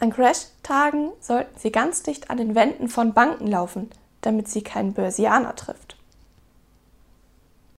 An Crash-Tagen sollten Sie ganz dicht an den Wänden von Banken laufen, damit Sie keinen Börsianer trifft.